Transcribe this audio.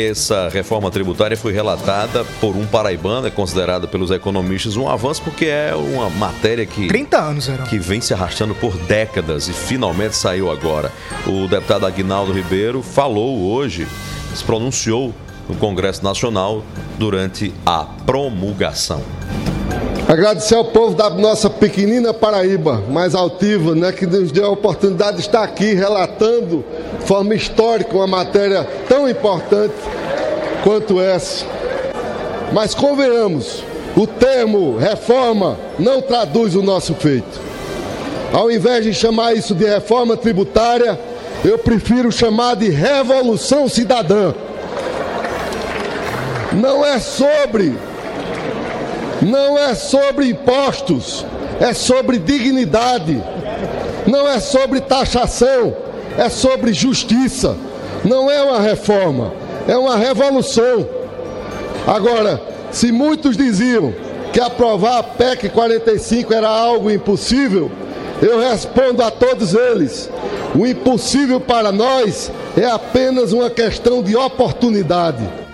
Essa reforma tributária foi relatada por um paraibano, é considerada pelos economistas um avanço porque é uma matéria que 30 anos, era. que vem se arrastando por décadas e finalmente saiu agora. O deputado Aguinaldo Ribeiro falou hoje, se pronunciou no Congresso Nacional durante a promulgação. Agradecer ao povo da nossa pequenina Paraíba, mais altiva, né, que nos deu a oportunidade de estar aqui relatando de forma histórica uma matéria tão importante quanto essa. Mas convenhamos, o termo reforma não traduz o nosso feito. Ao invés de chamar isso de reforma tributária, eu prefiro chamar de revolução cidadã. Não é sobre não é sobre impostos, é sobre dignidade. Não é sobre taxação, é sobre justiça. Não é uma reforma, é uma revolução. Agora, se muitos diziam que aprovar a PEC 45 era algo impossível, eu respondo a todos eles: o impossível para nós é apenas uma questão de oportunidade.